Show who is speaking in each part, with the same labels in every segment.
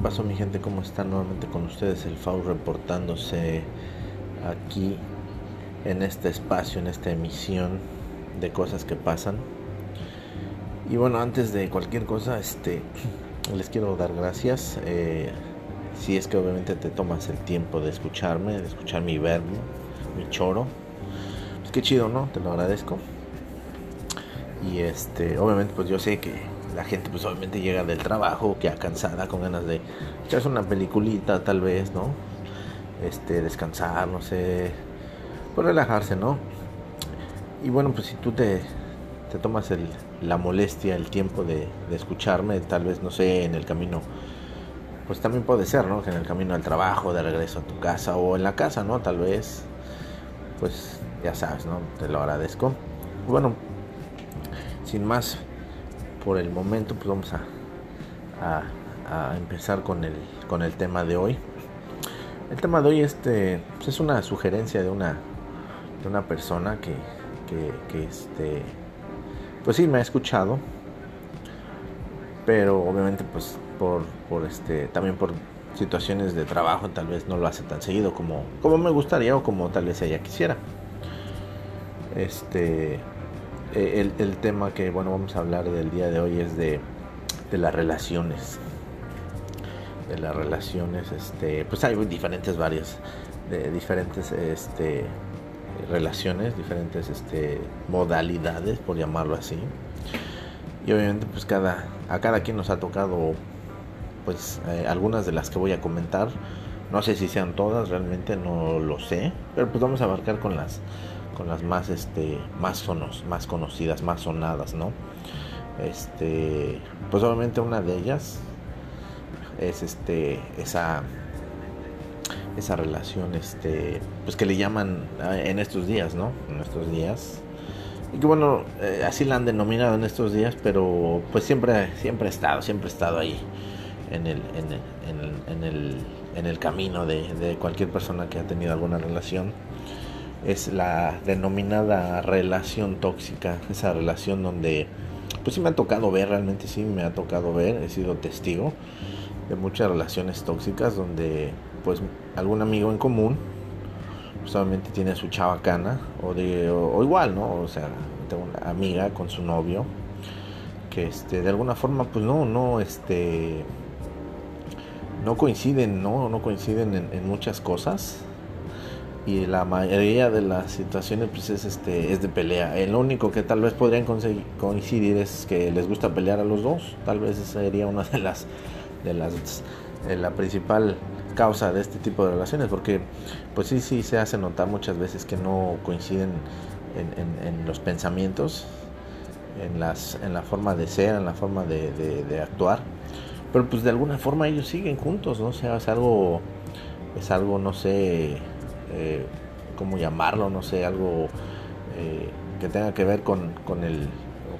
Speaker 1: pasó mi gente? ¿Cómo están? Nuevamente con ustedes el FAU reportándose aquí en este espacio, en esta emisión de cosas que pasan. Y bueno, antes de cualquier cosa, este, les quiero dar gracias. Eh, si es que obviamente te tomas el tiempo de escucharme, de escuchar mi verbo, mi choro. Pues qué chido, ¿no? Te lo agradezco. Y este, obviamente pues yo sé que la gente pues obviamente llega del trabajo, que cansada, con ganas de echarse una peliculita tal vez, ¿no? Este, descansar, no sé, pues relajarse, ¿no? Y bueno, pues si tú te, te tomas el, la molestia, el tiempo de, de escucharme, tal vez, no sé, en el camino, pues también puede ser, ¿no? Que en el camino al trabajo, de regreso a tu casa o en la casa, ¿no? Tal vez, pues ya sabes, ¿no? Te lo agradezco. Bueno, sin más, por el momento pues vamos a, empezar con el, con el tema de hoy. El tema de hoy este, pues, es una sugerencia de una, de una persona que, que, este, pues sí me ha escuchado, pero obviamente pues por, por este, también por situaciones de trabajo tal vez no lo hace tan seguido como, como me gustaría o como tal vez ella quisiera. Este, eh, el, tema que bueno vamos a hablar del día de hoy es de, las relaciones. De las relaciones este pues hay diferentes varias de diferentes este relaciones diferentes este modalidades por llamarlo así. Y obviamente pues cada a cada quien nos ha tocado pues eh, algunas de las que voy a comentar. No sé si sean todas realmente no lo sé pero pues vamos a abarcar con las con las más este más sonos, más conocidas, más sonadas, ¿no? Este, pues obviamente una de ellas es este esa esa relación este pues que le llaman ah, en estos días, ¿no? En estos días y que bueno, eh, así la han denominado en estos días, pero pues siempre siempre ha estado, siempre estado ahí en el, en el, en el, en el, camino de, de cualquier persona que ha tenido alguna relación es la denominada relación tóxica, esa relación donde pues sí me ha tocado ver, realmente sí me ha tocado ver, he sido testigo de muchas relaciones tóxicas donde pues algún amigo en común solamente tiene a su chavacana o de o, igual, ¿no? O sea, tengo una amiga con su novio que este de alguna forma pues no no este no coinciden, no no coinciden en muchas cosas y la mayoría de las situaciones pues es este es de pelea. El único que tal vez podrían coincidir es que les gusta pelear a los dos. Tal vez esa sería una de las de las de la principal causa de este tipo de relaciones porque pues sí sí se hace notar muchas veces que no coinciden en, en, los pensamientos en las en la forma de ser en la forma de, de, actuar. Pero pues de alguna forma ellos siguen juntos no o sea es algo es algo no sé eh, ¿cómo llamarlo? No sé, algo eh, que tenga que ver con, con, el,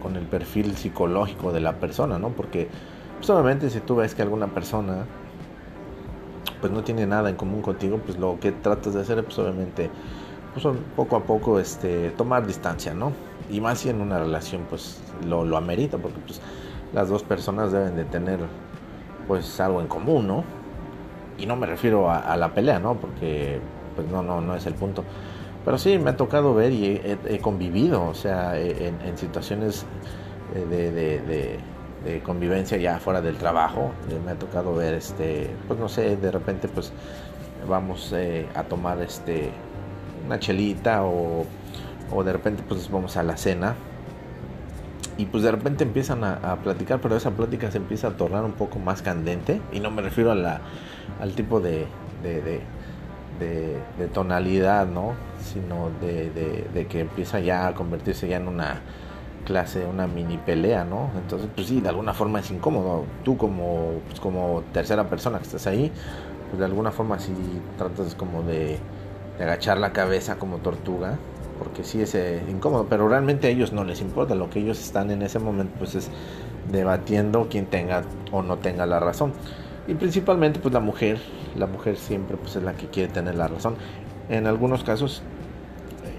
Speaker 1: con el perfil psicológico de la persona, ¿no? Porque pues, si tú ves que alguna persona pues no tiene nada en común contigo, pues lo que tratas de hacer pues obviamente pues, poco a poco este tomar distancia, ¿no? Y más si en una relación pues lo, lo amerita, porque pues las dos personas deben de tener pues algo en común, ¿no? Y no me refiero a la pelea, ¿no? Porque pues no, no, no es el punto. Pero sí, me ha tocado ver y he, convivido, o sea, e, en, situaciones de, de, convivencia ya fuera del trabajo, eh, me ha tocado ver, este, pues no sé, de repente pues vamos eh, a tomar este una chelita o, o de repente pues vamos a la cena y pues de repente empiezan a, platicar, pero esa plática se empieza a tornar un poco más candente y no me refiero a la, al tipo de, tonalidad, ¿no? Sino de, que empieza ya a convertirse ya en una clase, una mini pelea, ¿no? Entonces, pues sí, de alguna forma es incómodo. Tú como, pues como tercera persona que estás ahí, pues de alguna forma sí tratas como de, agachar la cabeza como tortuga, porque sí es eh, incómodo, pero realmente a ellos no les importa, lo que ellos están en ese momento pues es debatiendo quién tenga o no tenga la razón. Y principalmente pues la mujer, la mujer siempre pues es la que quiere tener la razón. En algunos casos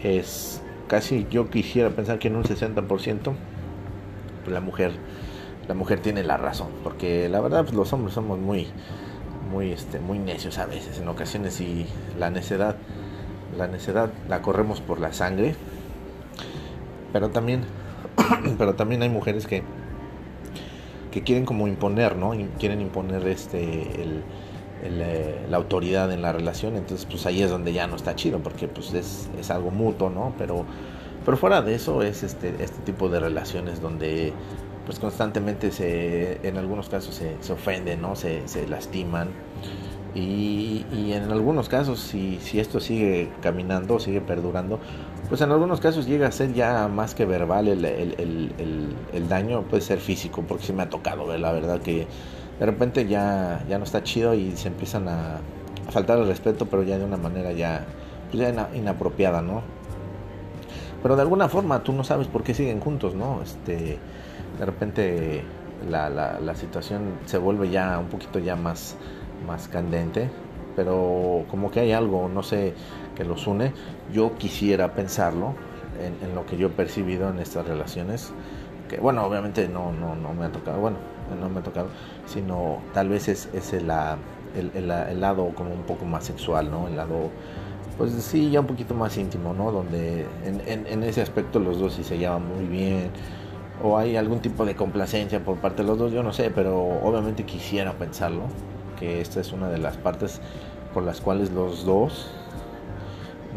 Speaker 1: es casi yo quisiera pensar que en un 60% pues la mujer la mujer tiene la razón, porque la verdad pues los hombres somos muy muy, este, muy necios a veces, en ocasiones y la necedad, la necedad la corremos por la sangre, pero también, pero también hay mujeres que, que quieren como imponer, ¿no? quieren imponer este, el, eh, la autoridad en la relación, entonces pues ahí es donde ya no está chido, porque pues es, es algo mutuo, ¿no? Pero, pero fuera de eso es este, este tipo de relaciones donde pues constantemente se, en algunos casos se, se ofenden, ¿no? Se, se lastiman. Y, en algunos casos, si, si esto sigue caminando, sigue perdurando, pues en algunos casos llega a ser ya más que verbal el, el, el, el daño, puede ser físico, porque sí me ha tocado ver la verdad que de repente ya, ya no está chido y se empiezan a, faltar el respeto, pero ya de una manera ya, pues ya inapropiada, ¿no? Pero de alguna forma tú no sabes por qué siguen juntos, ¿no? Este, de repente la, la, la situación se vuelve ya un poquito ya más, más candente, pero como que hay algo, no sé, que los une. Yo quisiera pensarlo en, lo que yo he percibido en estas relaciones, que bueno, obviamente no, no, no me ha tocado, bueno, no me ha tocado, sino tal vez es, es el, el, el, lado como un poco más sexual, ¿no? El lado, pues sí, ya un poquito más íntimo, ¿no? Donde en, en, en ese aspecto los dos sí se llevan muy bien, o hay algún tipo de complacencia por parte de los dos, yo no sé, pero obviamente quisiera pensarlo, esta es una de las partes por las cuales los dos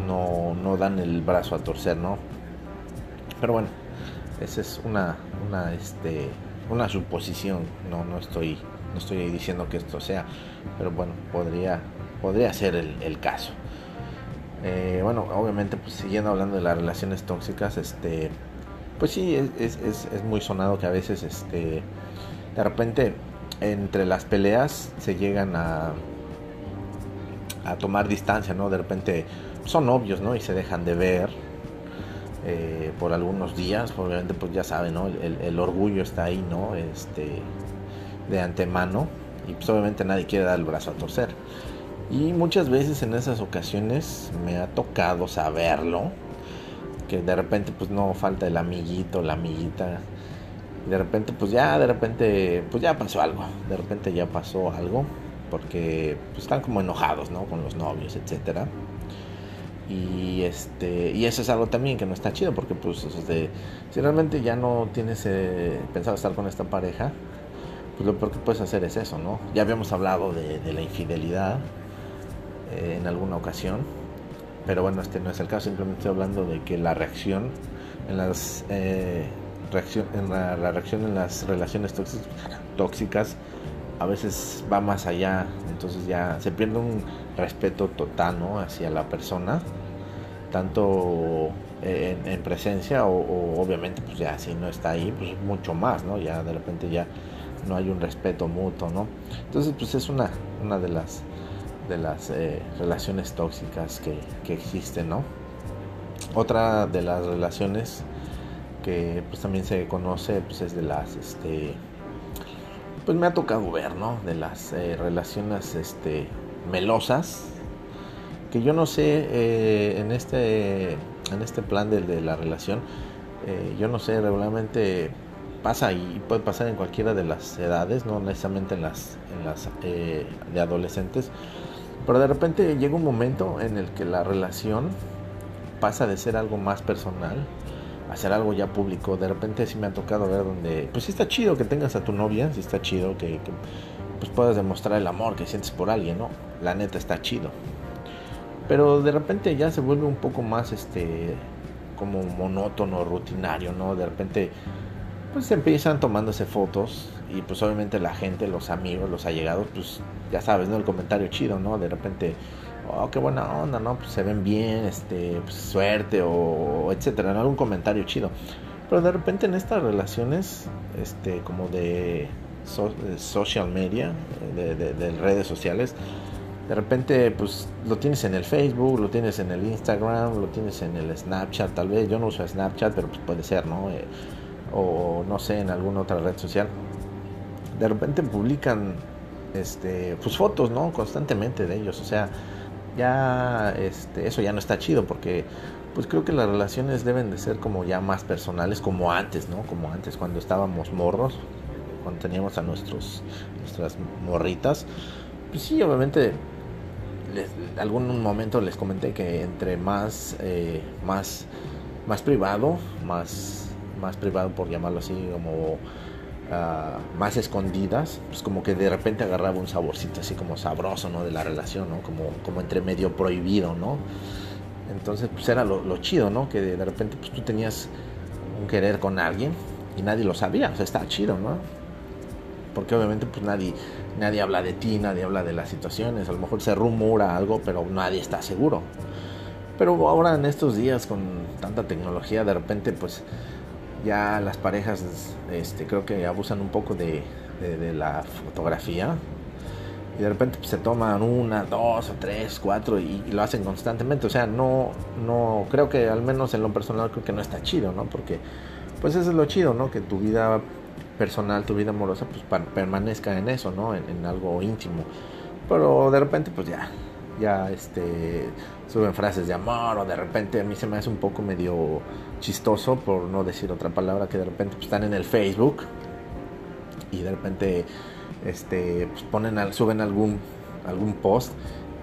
Speaker 1: no, no dan el brazo a torcer, ¿no? Pero bueno, esa es una, una, este, una suposición, no, no estoy, no estoy diciendo que esto sea, pero bueno, podría, podría ser el, caso. Eh, bueno, obviamente, pues siguiendo hablando de las relaciones tóxicas, este, pues sí, es, es, es, muy sonado que a veces, este, de repente, entre las peleas se llegan a, a tomar distancia, ¿no? De repente son obvios, ¿no? Y se dejan de ver eh, por algunos días, obviamente pues ya saben, ¿no? El, orgullo está ahí, ¿no? Este, de antemano y pues obviamente nadie quiere dar el brazo a torcer. Y muchas veces en esas ocasiones me ha tocado saberlo, que de repente pues no falta el amiguito, la amiguita, de repente pues ya, de repente pues ya pasó algo, de repente ya pasó algo, porque pues están como enojados, ¿no? Con los novios, etcétera. Y este y eso es algo también que no está chido porque pues este, si realmente ya no tienes eh, pensado estar con esta pareja pues lo peor que puedes hacer es eso no ya habíamos hablado de, la infidelidad eh, en alguna ocasión pero bueno este no es el caso. Simplemente estoy hablando de que la reacción en las eh, reacción en la, reacción en las relaciones tóxicas, a veces va más allá entonces ya se pierde un respeto total ¿no? hacia la persona, tanto en, presencia o, obviamente pues ya si no está ahí, pues mucho más, ¿no? Ya de repente ya no hay un respeto mutuo, ¿no? Entonces pues es una, una de las, de las eh, relaciones tóxicas que, que existen, ¿no? Otra de las relaciones que pues también se conoce pues es de las este pues me ha tocado ver no de las eh, relaciones este melosas que yo no sé eh, en este en este plan de, de la relación eh, yo no sé regularmente pasa y puede pasar en cualquiera de las edades no necesariamente en las en las eh, de adolescentes pero de repente llega un momento en el que la relación pasa de ser algo más personal a ser algo ya público de repente sí me ha tocado ver donde pues sí está chido que tengas a tu novia sí está chido que, que pues puedas demostrar el amor que sientes por alguien, ¿no? La neta está chido. Pero de repente ya se vuelve un poco más este como monótono, rutinario, ¿no? De repente pues empiezan tomándose fotos y pues obviamente la gente, los amigos, los allegados, pues ya sabes, ¿no? El comentario chido, ¿no? De repente, oh, qué buena onda, ¿no? Pues se ven bien, este, pues, suerte o, etcétera, ¿no? Algún comentario chido. Pero de repente en estas relaciones, este, como de social media, de, redes sociales, de repente pues lo tienes en el Facebook, lo tienes en el Instagram, lo tienes en el Snapchat, tal vez, yo no uso Snapchat, pero pues puede ser, ¿no? Eh, o no sé, en alguna otra red social. De repente publican este pues fotos, ¿no? Constantemente de ellos, o sea, ya este eso ya no está chido porque pues creo que las relaciones deben de ser como ya más personales como antes, ¿no? Como antes cuando estábamos morros, cuando teníamos a nuestros, nuestras morritas, pues sí, obviamente, les, algún momento les comenté que entre más, eh, más, más privado, más, más privado por llamarlo así, como uh, más escondidas, pues como que de repente agarraba un saborcito así como sabroso, ¿no? De la relación, ¿no? Como, como entre medio prohibido, ¿no? Entonces, pues era lo, lo chido, ¿no? Que de, de repente, pues tú tenías un querer con alguien y nadie lo sabía, o sea, está chido, ¿no? Porque obviamente pues nadie, nadie habla de ti, nadie habla de las situaciones, a lo mejor se rumora algo, pero nadie está seguro. Pero ahora en estos días con tanta tecnología, de repente pues ya las parejas este, creo que abusan un poco de, de, la fotografía. Y de repente pues, se toman una, dos o tres, cuatro y, y, lo hacen constantemente. O sea, no, no, creo que al menos en lo personal creo que no está chido, ¿no? Porque pues eso es lo chido, ¿no? Que tu vida personal, tu vida amorosa, pues permanezca en eso, ¿no? En, en, algo íntimo. Pero de repente, pues ya, este, suben frases de amor o de repente a mí se me hace un poco medio chistoso, por no decir otra palabra, que de repente pues, están en el Facebook y de repente este, pues ponen, suben algún, algún post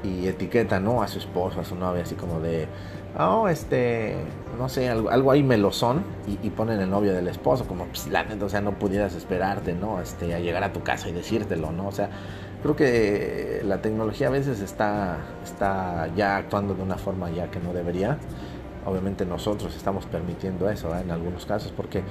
Speaker 1: y etiquetan, ¿no? A su esposo, a su novia, así como de oh, este, no sé, algo, algo ahí melosón y, y, ponen el novio del esposo, como pues, la neta, o sea, no pudieras esperarte, ¿no? Este, a llegar a tu casa y decírtelo, ¿no? O sea, creo que la tecnología a veces está, está ya actuando de una forma ya que no debería. Obviamente nosotros estamos permitiendo eso. En algunos casos, porque,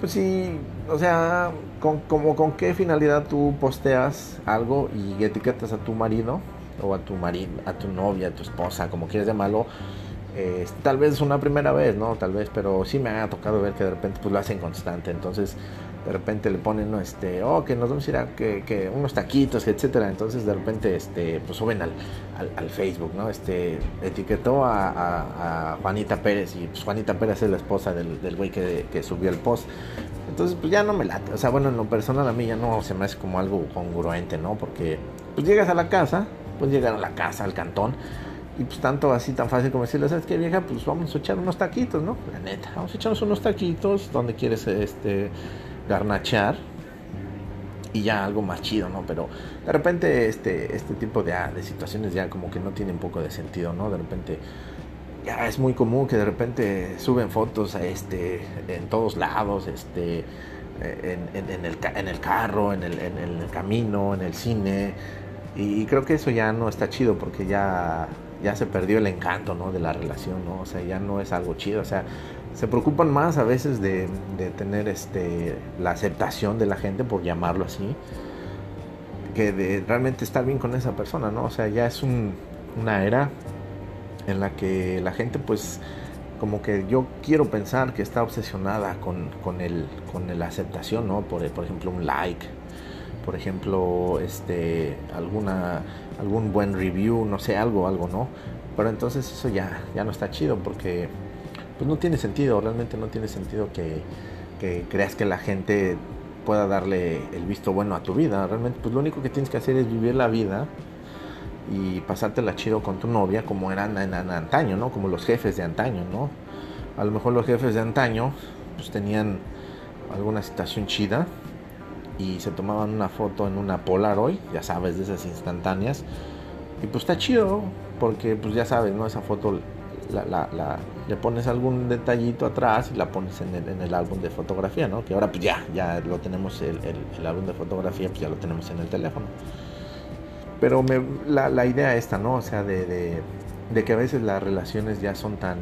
Speaker 1: pues sí, o sea, con, como con qué finalidad tú posteas algo y etiquetas a tu marido o a tu marido, a tu novia, a tu esposa, como quieras llamarlo, eh, tal vez una primera vez, ¿no? Tal vez, pero sí me ha tocado ver que de repente pues lo hacen constante. Entonces, de repente le ponen, ¿no? este, oh, que nos vamos a ir a que, unos taquitos, etcétera. Entonces, de repente, este, pues suben al, al, Facebook, ¿no? Este, etiquetó a, Juanita Pérez y pues Juanita Pérez es la esposa del, del güey que, que subió el post. Entonces, pues ya no me late. O sea, bueno, en lo personal a mí ya no se me hace como algo congruente, ¿no? Porque, pues llegas a la casa, pues llegar a la casa, al cantón y pues tanto así tan fácil como decirle, ¿sabes qué vieja? Pues vamos a echar unos taquitos, ¿no? La neta, vamos a echarnos unos taquitos donde quieres este garnachear y ya algo más chido, ¿no? Pero de repente este, este tipo de, de situaciones ya como que no tienen poco de sentido, ¿no? De repente ya es muy común que de repente suben fotos a este en todos lados, este en, en, en, el, en el carro, en el, en el camino, en el cine. Y creo que eso ya no está chido porque ya ya se perdió el encanto ¿no? de la relación, ¿no? O sea, ya no es algo chido, o sea, se preocupan más a veces de, tener este, la aceptación de la gente, por llamarlo así, que de realmente estar bien con esa persona, ¿no? O sea, ya es un, una era en la que la gente pues como que yo quiero pensar que está obsesionada con, con, el, con la aceptación, ¿no? Por, por ejemplo, un like, por ejemplo, este, alguna, algún buen review, no sé, algo, algo, ¿no? Pero entonces eso ya, ya no está chido porque pues no tiene sentido, realmente no tiene sentido que, que creas que la gente pueda darle el visto bueno a tu vida. Realmente, pues lo único que tienes que hacer es vivir la vida y pasártela chido con tu novia como eran en, antaño, ¿no? Como los jefes de antaño, ¿no? A lo mejor los jefes de antaño pues tenían alguna situación chida y se tomaban una foto en una Polaroid, ya sabes, de esas instantáneas. Y pues está chido, porque pues ya sabes, ¿no? Esa foto la, le pones algún detallito atrás y la pones en el, en álbum de fotografía, ¿no? Que ahora pues ya, ya lo tenemos, el, álbum de fotografía, pues ya lo tenemos en el teléfono. Pero me, la, la, idea esta, ¿no? O sea, de, que a veces las relaciones ya son tan,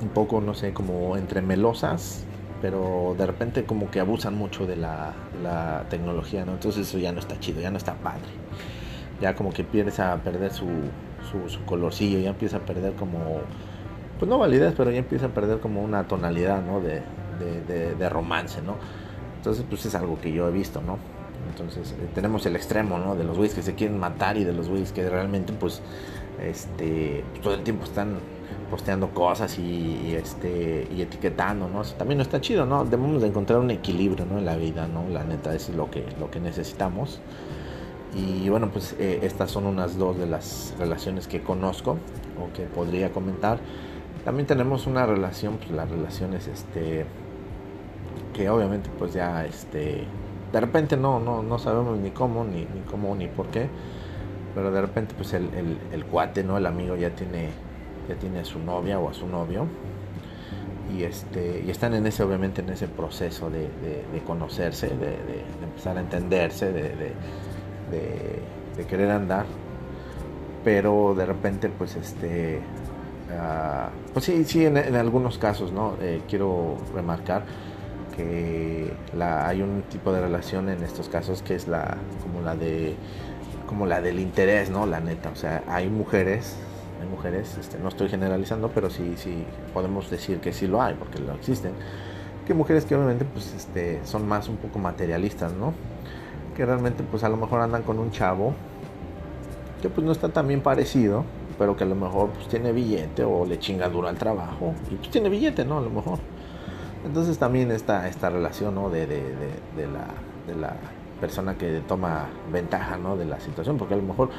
Speaker 1: un poco, no sé, como entremelosas, pero de repente como que abusan mucho de la, la, tecnología, ¿no? Entonces eso ya no está chido, ya no está padre. Ya como que empieza a perder su, su, su, colorcillo, ya empieza a perder como, pues no validez, pero ya empieza a perder como una tonalidad, ¿no? De, de, de, de romance, ¿no? Entonces pues es algo que yo he visto, ¿no? Entonces eh, tenemos el extremo, ¿no? De los güeyes que se quieren matar y de los güeyes que realmente pues, este, todo el tiempo están posteando cosas y, y, este y etiquetando, ¿no? también no está chido, ¿no? Debemos de encontrar un equilibrio, ¿no? En la vida, ¿no? La neta es lo que lo que necesitamos. Y bueno, pues eh, estas son unas dos de las relaciones que conozco o que podría comentar. También tenemos una relación, pues las relaciones este que obviamente pues ya este de repente no, no, no sabemos ni cómo, ni, cómo, ni por qué, pero de repente pues el, el, cuate, ¿no? El amigo ya tiene, ya tiene a su novia o a su novio y este y están en ese obviamente en ese proceso de, de, conocerse de, de, empezar a entenderse de, querer andar pero de repente pues este uh, pues sí sí en, algunos casos no eh, quiero remarcar que hay un tipo de relación en estos casos que es la como la de como la del interés no la neta o sea hay mujeres hay mujeres, este, no estoy generalizando, pero sí, sí podemos decir que sí lo hay, porque lo existen, que mujeres que obviamente pues, este, son más un poco materialistas, ¿no? Que realmente pues a lo mejor andan con un chavo que pues no está tan bien parecido, pero que a lo mejor pues tiene billete o le chinga duro al trabajo y pues tiene billete, ¿no? A lo mejor. Entonces también está esta relación, ¿no? De, de, de, la, la persona que toma ventaja, ¿no? De la situación, porque a lo mejor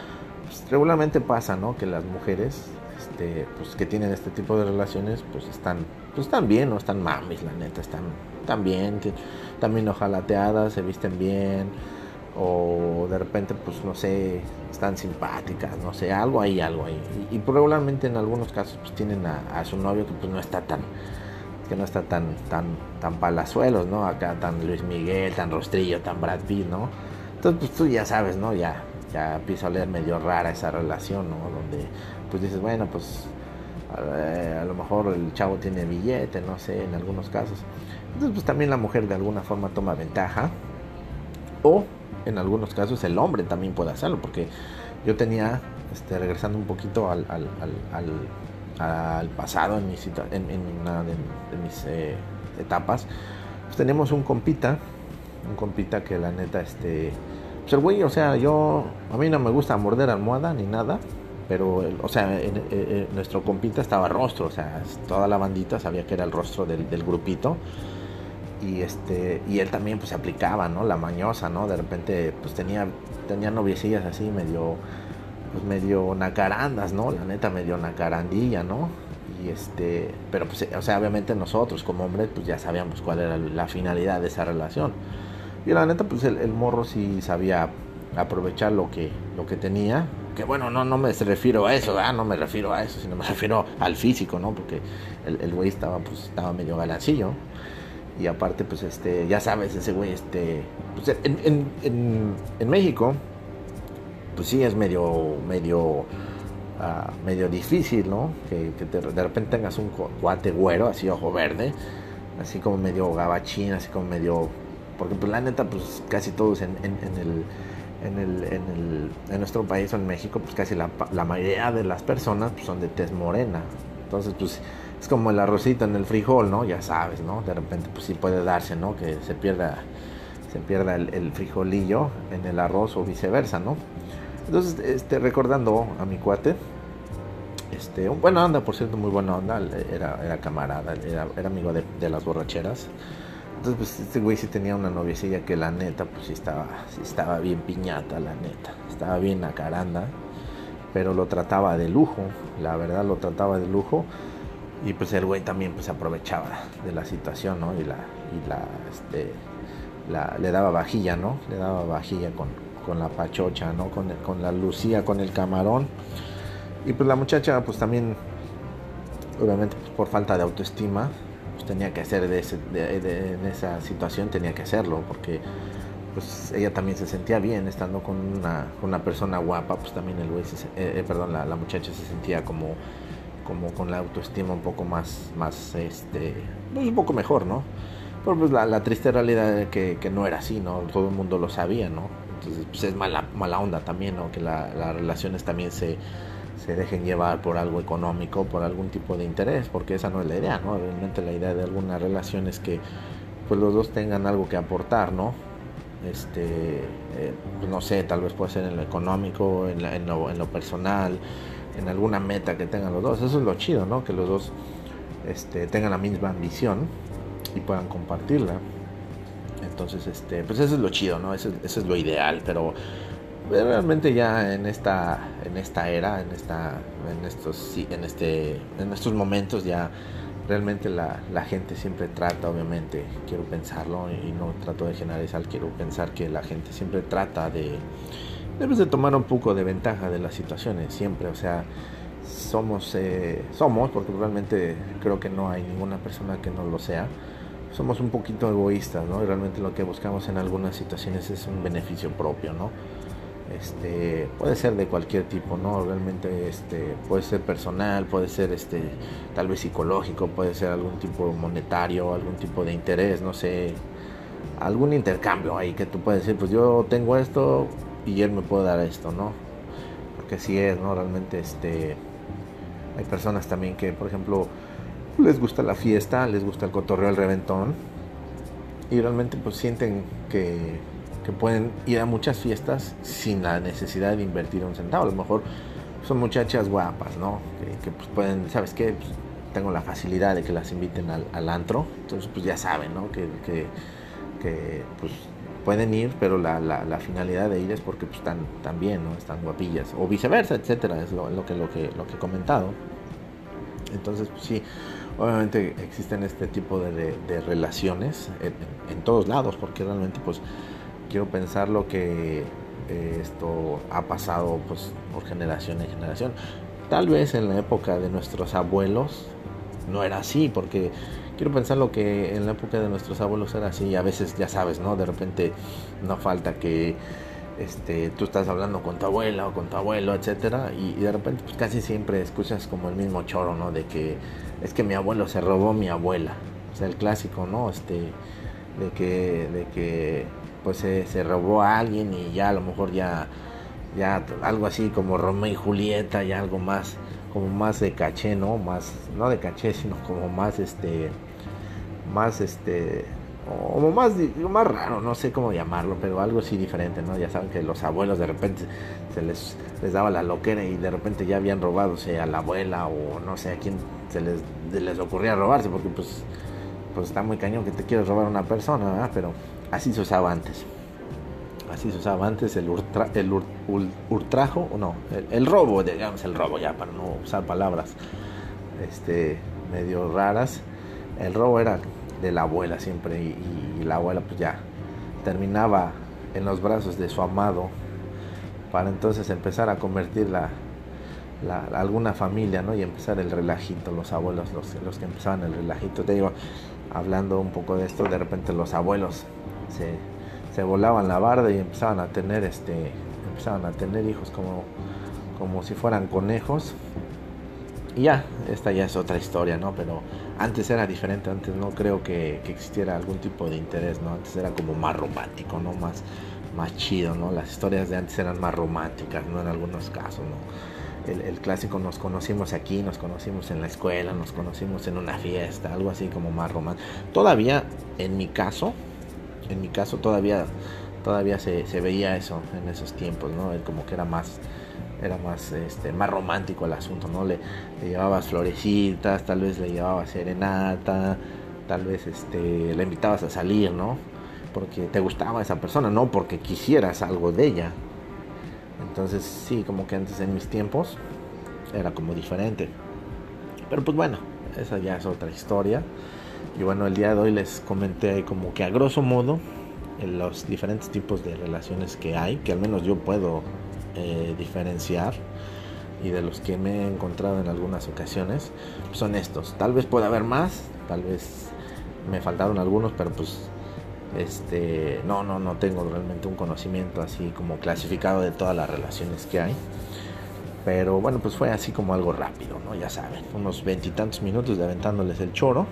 Speaker 1: pues, regularmente pasa, ¿no? Que las mujeres este, pues, que tienen este tipo de relaciones, pues están, pues están bien, no están mamis, la neta, están, están bien, también ojalateadas, se visten bien, o de repente, pues no sé, están simpáticas, no sé, algo ahí, algo ahí. Y, regularmente en algunos casos, pues tienen a, su novio que pues no está tan, que no está tan, tan, tan palazuelos, ¿no? Acá tan Luis Miguel, tan Rostrillo, tan Brad Pitt, ¿no? Entonces, pues tú ya sabes, ¿no? Ya, ya empieza a leer medio rara esa relación, ¿no? Donde pues dices, bueno, pues a, lo mejor el chavo tiene billete, no sé, en algunos casos. Entonces pues también la mujer de alguna forma toma ventaja. O en algunos casos el hombre también puede hacerlo, porque yo tenía, este, regresando un poquito al, al, al, pasado en, mi en, en una de, mis eh, etapas, pues teníamos un compita, un compita que la neta, este, pues el güey, o sea, yo, a mí no me gusta morder almohada ni nada, pero, o sea, en, nuestro compita estaba rostro, o sea, toda la bandita sabía que era el rostro del, grupito. Y este, y él también pues aplicaba, ¿no? La mañosa, ¿no? De repente pues tenía, tenía noviecillas así medio, pues medio nacarandas, ¿no? La neta medio nacarandilla, ¿no? Y este, pero pues, o sea, obviamente nosotros como hombres pues ya sabíamos cuál era la finalidad de esa relación. Y la neta, pues el, morro sí sabía aprovechar lo que, lo que tenía. Que bueno, no, no me refiero a eso, no me refiero a eso, sino me refiero al físico, ¿no? Porque el, güey estaba, pues, estaba medio galancillo. Y aparte, pues, este, ya sabes, ese güey, este, pues, en, en, en, México, pues sí es medio, medio, ah, medio difícil, ¿no? Que, de repente tengas un cuate güero, así ojo verde, así como medio gabachín, así como medio porque pues la neta, pues casi todos en, en, el, en, el, en, el, en nuestro país o en México, pues casi la, la mayoría de las personas pues, son de tez morena. Entonces, pues es como el arrocito en el frijol, ¿no? Ya sabes, ¿no? De repente, pues sí puede darse, ¿no? Que se pierda, se pierda el, frijolillo en el arroz o viceversa, ¿no? Entonces, este, recordando a mi cuate, este, un buena onda, por cierto, muy buena onda, era, camarada, era, amigo de, las borracheras. Entonces, pues este güey sí tenía una noviecilla que la neta, pues sí estaba, estaba bien piñata, la neta. Estaba bien acaranda, pero lo trataba de lujo, la verdad lo trataba de lujo. Y pues el güey también pues aprovechaba de la situación, ¿no? Y la, y la, este, la, le daba vajilla, ¿no? Le daba vajilla con, con la pachocha, ¿no? Con, con la lucía, con el camarón. Y pues la muchacha pues también, obviamente pues, por falta de autoestima, tenía que hacer de, ese, de, en esa situación, tenía que hacerlo, porque pues ella también se sentía bien estando con una, una persona guapa, pues también el güey, eh, eh, perdón, la, la, muchacha se sentía como, como con la autoestima un poco más, más este, pues un poco mejor, ¿no? Pero pues la, triste realidad es que, que, no era así, ¿no? Todo el mundo lo sabía, ¿no? Entonces pues es mala, mala onda también, ¿no? Que las relaciones también se se dejen llevar por algo económico, por algún tipo de interés, porque esa no es la idea, ¿no? Realmente la idea de alguna relación es que pues los dos tengan algo que aportar, ¿no? Este, eh, pues, no sé, tal vez puede ser en lo económico, en, en, lo, en, lo, personal, en alguna meta que tengan los dos. Eso es lo chido, ¿no? Que los dos este, tengan la misma ambición y puedan compartirla. Entonces, este, pues eso es lo chido, ¿no? Eso, eso es lo ideal, pero realmente ya en esta en esta era en esta en estos en este en estos momentos ya realmente la, la, gente siempre trata, obviamente, quiero pensarlo y no trato de generalizar, quiero pensar que la gente siempre trata de, debes de tomar un poco de ventaja de las situaciones, siempre, o sea, somos, eh, somos, porque realmente creo que no hay ninguna persona que no lo sea, somos un poquito egoístas, ¿no? Y realmente lo que buscamos en algunas situaciones es un beneficio propio, ¿no? Este, puede ser de cualquier tipo, ¿no? Realmente este, puede ser personal, puede ser este, tal vez psicológico, puede ser algún tipo monetario, algún tipo de interés, no sé, algún intercambio ahí que tú puedes decir, pues yo tengo esto y él me puede dar esto, ¿no? Porque sí es, ¿no? Realmente este, hay personas también que, por ejemplo, les gusta la fiesta, les gusta el cotorreo, el reventón y realmente pues sienten que que pueden ir a muchas fiestas sin la necesidad de invertir un centavo. A lo mejor son muchachas guapas, ¿no? Que, pues pueden, ¿sabes qué? Pues tengo la facilidad de que las inviten al, antro, entonces pues ya saben, ¿no? Que, que, pues pueden ir, pero la, la, finalidad de ir es porque pues, están, están bien, ¿no? Están guapillas, o viceversa, etcétera, es lo, que, lo, que, lo que he comentado. Entonces, pues sí, obviamente existen este tipo de, de, relaciones en, en, todos lados, porque realmente pues quiero pensar lo que eh, esto ha pasado pues por generación en generación. Tal vez en la época de nuestros abuelos no era así, porque quiero pensar lo que en la época de nuestros abuelos era así. A veces ya sabes, ¿no? De repente no falta que este, tú estás hablando con tu abuela o con tu abuelo, etcétera, y, de repente pues, casi siempre escuchas como el mismo choro, ¿no? De que es que mi abuelo se robó mi abuela. O sea, el clásico, ¿no? Este, de que, de que pues se, robó a alguien y ya a lo mejor ya, ya algo así como Romeo y Julieta, y algo más, como más de caché, ¿no? Más, no de caché, sino como más este, más este, como más, más raro, no sé cómo llamarlo, pero algo así diferente, ¿no? Ya saben que los abuelos de repente se les, les daba la loquera y de repente ya habían robado a la abuela o no sé a quién se les, les ocurría robarse, porque pues, pues está muy cañón que te quieres robar a una persona, ¿verdad? Pero Así se usaba antes. Así se usaba antes el, el ultrajo, o no, el, robo, digamos el robo ya, para no usar palabras este, medio raras. El robo era de la abuela siempre y, la abuela pues ya terminaba en los brazos de su amado para entonces empezar a convertir la, alguna familia, ¿no? Y empezar el relajito, los abuelos, los, los que empezaban el relajito. Te digo, hablando un poco de esto, de repente los abuelos se, volaban la barda y empezaban a tener este empezaban a tener hijos como como si fueran conejos y ya esta ya es otra historia no pero antes era diferente antes no creo que, existiera algún tipo de interés no antes era como más romántico no más más chido no las historias de antes eran más románticas no en algunos casos no el, el, clásico nos conocimos aquí, nos conocimos en la escuela, nos conocimos en una fiesta, algo así como más romántico. Todavía, en mi caso, en mi caso todavía todavía se, veía eso en esos tiempos, ¿no? Como que era más era más este más romántico el asunto, ¿no? Le, llevabas florecitas, tal vez le llevabas serenata, tal vez este le invitabas a salir, ¿no? Porque te gustaba esa persona, no porque quisieras algo de ella. Entonces, sí, como que antes en mis tiempos era como diferente. Pero pues bueno, esa ya es otra historia. Y bueno, el día de hoy les comenté como que a grosso modo los diferentes tipos de relaciones que hay, que al menos yo puedo eh, diferenciar y de los que me he encontrado en algunas ocasiones, son estos. Tal vez pueda haber más, tal vez me faltaron algunos, pero pues este no no no tengo realmente un conocimiento así como clasificado de todas las relaciones que hay. Pero bueno, pues fue así como algo rápido, ¿no? Ya saben, unos veintitantos minutos de aventándoles el choro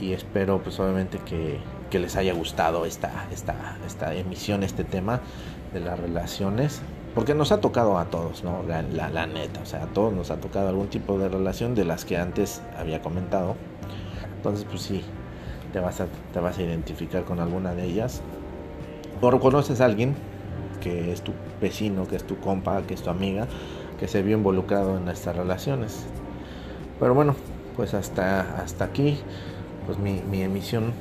Speaker 1: y espero pues obviamente que, les haya gustado esta, esta, esta emisión, este tema de las relaciones, porque nos ha tocado a todos, ¿no? La, la, neta, o sea, a todos nos ha tocado algún tipo de relación de las que antes había comentado. Entonces, pues sí, te vas a, te vas a identificar con alguna de ellas. O conoces a alguien que es tu vecino, que es tu compa, que es tu amiga, que se vio involucrado en estas relaciones. Pero bueno, pues hasta, hasta aquí pues mi, emisión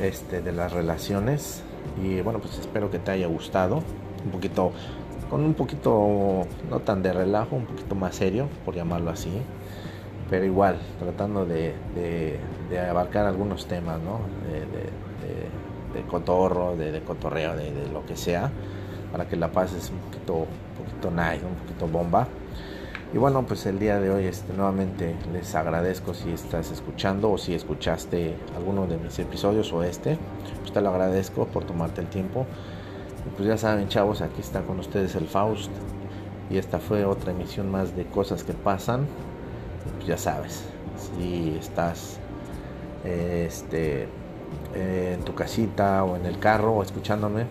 Speaker 1: este, de las relaciones y bueno pues espero que te haya gustado un poquito con un poquito no tan de relajo un poquito más serio por llamarlo así pero igual, tratando de, abarcar algunos temas, ¿no? De, cotorro, de, cotorreo, de, lo que sea, para que la pases un poquito, un poquito nice, un poquito bomba. Y bueno, pues el día de hoy este, nuevamente les agradezco si estás escuchando o si escuchaste alguno de mis episodios o este. Pues te lo agradezco por tomarte el tiempo. Y pues ya saben, chavos, aquí está con ustedes el Faust. Y esta fue otra emisión más de cosas que pasan. Pues ya sabes, si estás este, en tu casita o en el carro o escuchándome,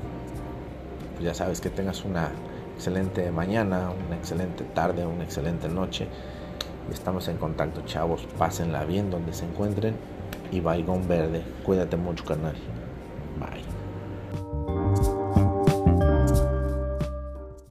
Speaker 1: pues ya sabes que tengas una excelente mañana, una excelente tarde, una excelente noche. Estamos en contacto, chavos. Pásenla bien donde se encuentren. Y Baigón Verde. Cuídate mucho, canal.